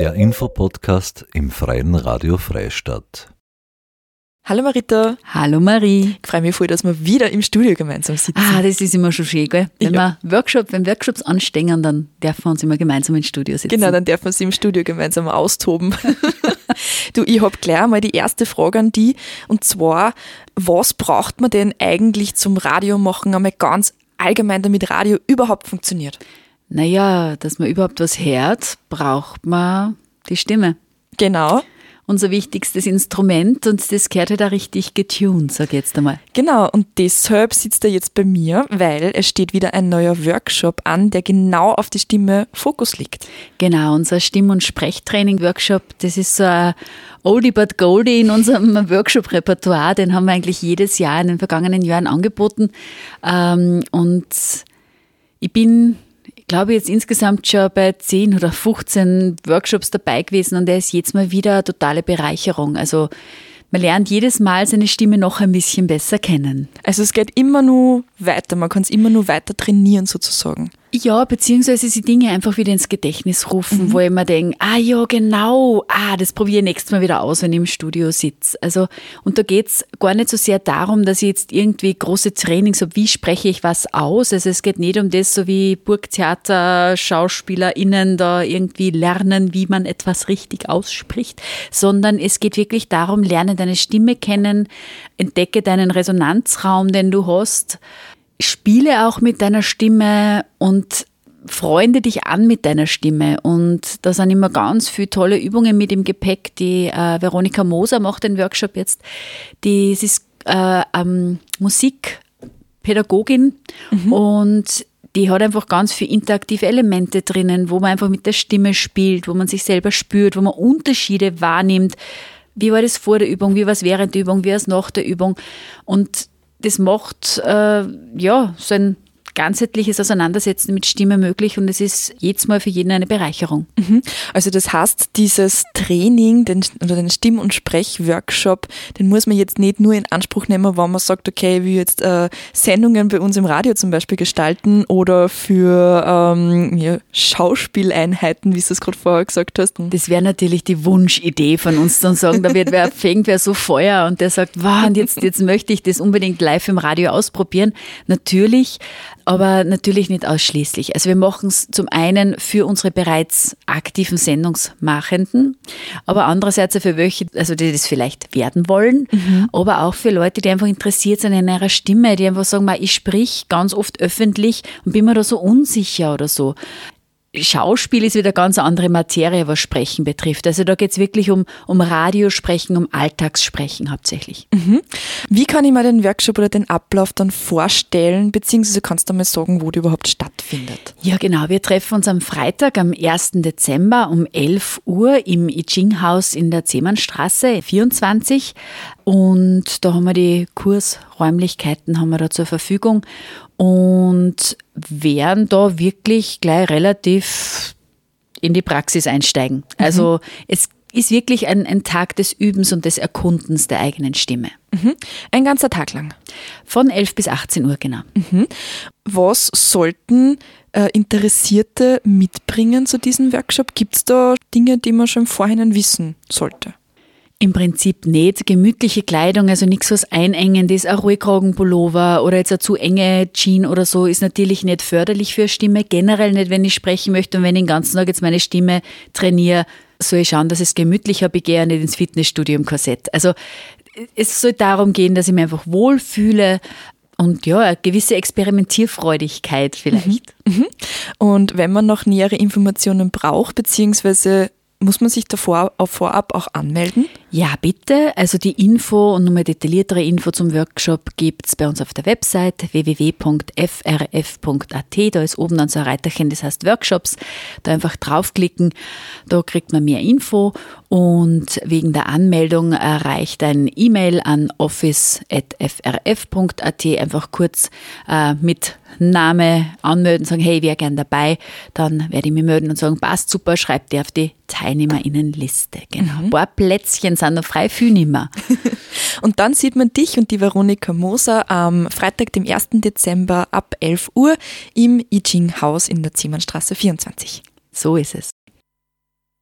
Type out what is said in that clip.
Der Infopodcast im Freien Radio Freistadt. Hallo Marita. Hallo Marie. Ich freue mich voll, dass wir wieder im Studio gemeinsam sitzen. Ah, das ist immer schon schön, gell? Wenn, Ja. wir Workshop, wenn Workshops anstehen, dann dürfen wir uns immer gemeinsam ins Studio sitzen. Genau, dann dürfen wir sie im Studio gemeinsam austoben. du, ich habe gleich einmal die erste Frage an die und zwar, was braucht man denn eigentlich zum Radio machen, einmal ganz allgemein, damit Radio überhaupt funktioniert? Naja, dass man überhaupt was hört, braucht man die Stimme. Genau. Unser wichtigstes Instrument und das gehört halt auch richtig getuned, sag ich jetzt einmal. Genau, und deshalb sitzt er jetzt bei mir, weil es steht wieder ein neuer Workshop an, der genau auf die Stimme Fokus liegt. Genau, unser Stimm- und Sprechtraining-Workshop, das ist so ein Oldie but Goldie in unserem Workshop-Repertoire. Den haben wir eigentlich jedes Jahr in den vergangenen Jahren angeboten. Ähm, Und ich bin, ich glaube, jetzt insgesamt schon bei 10 oder 15 Workshops dabei gewesen und der ist jetzt mal wieder eine totale Bereicherung. Also man lernt jedes Mal seine Stimme noch ein bisschen besser kennen. Also es geht immer nur weiter, man kann es immer nur weiter trainieren sozusagen. Ja, beziehungsweise die Dinge einfach wieder ins Gedächtnis rufen, wo ich mir denke, ah ja, genau, ah, das probiere ich nächstes Mal wieder aus, wenn ich im Studio sitze. Also, und da geht's gar nicht so sehr darum, dass ich jetzt irgendwie große Trainings habe, wie spreche ich was aus. Also es geht nicht um das, so wie Burgtheater, SchauspielerInnen da irgendwie lernen, wie man etwas richtig ausspricht, sondern es geht wirklich darum, lerne deine Stimme kennen, entdecke deinen Resonanzraum, den du hast, spiele auch mit deiner Stimme und freunde dich an mit deiner Stimme. Und da sind immer ganz viele tolle Übungen mit im Gepäck. Die äh, Veronika Moser macht den Workshop jetzt. Die sie ist äh, ähm, Musikpädagogin und die hat einfach ganz viele interaktive Elemente drinnen, wo man einfach mit der Stimme spielt, wo man sich selber spürt, wo man Unterschiede wahrnimmt. Wie war das vor der Übung? Wie war es während der Übung? Wie war es nach der Übung? Und das macht äh, ja so ein ganzheitliches Auseinandersetzen mit Stimme möglich und es ist jedes Mal für jeden eine Bereicherung. Also das heißt, dieses Training den, oder den Stimm- und Sprechworkshop, den muss man jetzt nicht nur in Anspruch nehmen, wenn man sagt, okay, ich will jetzt äh, Sendungen bei uns im Radio zum Beispiel gestalten oder für ähm, ja, Schauspieleinheiten, wie du es gerade vorher gesagt hast. Das wäre natürlich die Wunschidee von uns dann sagen, da wird wer fängt wer so Feuer und der sagt, wow, und jetzt, jetzt möchte ich das unbedingt live im Radio ausprobieren. Natürlich, aber natürlich nicht ausschließlich. Also wir machen es zum einen für unsere bereits aktiven Sendungsmachenden, aber andererseits auch für welche, also die das vielleicht werden wollen, aber auch für Leute, die einfach interessiert sind in ihrer Stimme, die einfach sagen, "Ma, ich sprich ganz oft öffentlich und bin mir da so unsicher oder so. Schauspiel ist wieder ganz andere Materie, was Sprechen betrifft. Also da geht's wirklich um, um Radiosprechen, um Alltagssprechen hauptsächlich. Wie kann ich mir den Workshop oder den Ablauf dann vorstellen, beziehungsweise kannst du mal sagen, wo der überhaupt stattfindet? Ja, genau. Wir treffen uns am Freitag, am 1. Dezember um 11 Uhr im I Ching-Haus in der Zehmannstraße 24. Und da haben wir die Kursräumlichkeiten haben wir da zur Verfügung und werden da wirklich gleich relativ in die Praxis einsteigen. Also es ist wirklich ein, ein Tag des Übens und des Erkundens der eigenen Stimme. Ein ganzer Tag lang. Von 11 bis 18 Uhr, genau. Was sollten äh, Interessierte mitbringen zu diesem Workshop? Gibt es da Dinge, die man schon im Vorhinein wissen sollte? Im Prinzip nicht. Gemütliche Kleidung, also nichts was Einengendes, ein Ruhigkragenpullover oder jetzt eine zu enge Jean oder so, ist natürlich nicht förderlich für eine Stimme. Generell nicht, wenn ich sprechen möchte und wenn ich den ganzen Tag jetzt meine Stimme trainiere, soll ich schauen, dass ich es gemütlicher begehe, nicht ins Fitnessstudio im Korsett. Also es soll darum gehen, dass ich mich einfach wohlfühle und ja, eine gewisse Experimentierfreudigkeit vielleicht. Und wenn man noch nähere Informationen braucht, beziehungsweise muss man sich davor auf vorab auch anmelden? Ja, bitte. Also die Info und nochmal detailliertere Info zum Workshop gibt's bei uns auf der Website www.frf.at. Da ist oben dann so ein Reiterchen, das heißt Workshops. Da einfach draufklicken, da kriegt man mehr Info und wegen der Anmeldung erreicht ein E-Mail an office.frf.at. Einfach kurz äh, mit Name anmelden, sagen, hey, ich wäre gern dabei. Dann werde ich mich melden und sagen, passt super, schreibt ihr auf die TeilnehmerInnenliste. Genau. Ein paar Plätzchen sind noch frei, viel nicht mehr. Und dann sieht man dich und die Veronika Moser am Freitag, dem 1. Dezember ab 11 Uhr im I Ching Haus in der Ziemannstraße 24. So ist es.